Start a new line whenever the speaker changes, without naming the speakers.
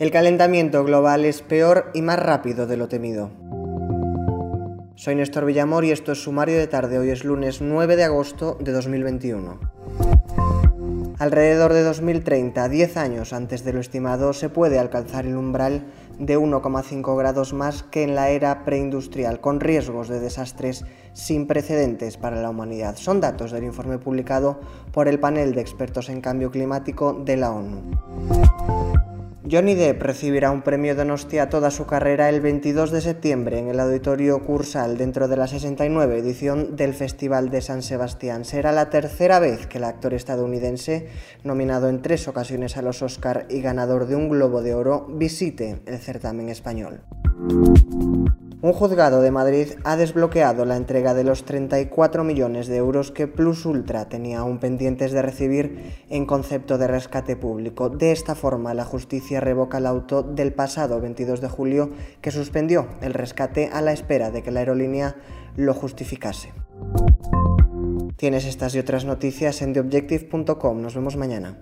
El calentamiento global es peor y más rápido de lo temido. Soy Néstor Villamor y esto es Sumario de Tarde. Hoy es lunes 9 de agosto de 2021. Alrededor de 2030, 10 años antes de lo estimado, se puede alcanzar el umbral de 1,5 grados más que en la era preindustrial, con riesgos de desastres sin precedentes para la humanidad. Son datos del informe publicado por el panel de expertos en cambio climático de la ONU. Johnny Depp recibirá un premio Donostia toda su carrera el 22 de septiembre en el Auditorio Cursal dentro de la 69 edición del Festival de San Sebastián. Será la tercera vez que el actor estadounidense, nominado en tres ocasiones a los Oscar y ganador de un Globo de Oro, visite el certamen español. Un juzgado de Madrid ha desbloqueado la entrega de los 34 millones de euros que Plus Ultra tenía aún pendientes de recibir en concepto de rescate público. De esta forma, la justicia revoca el auto del pasado 22 de julio que suspendió el rescate a la espera de que la aerolínea lo justificase. Tienes estas y otras noticias en theobjective.com. Nos vemos mañana.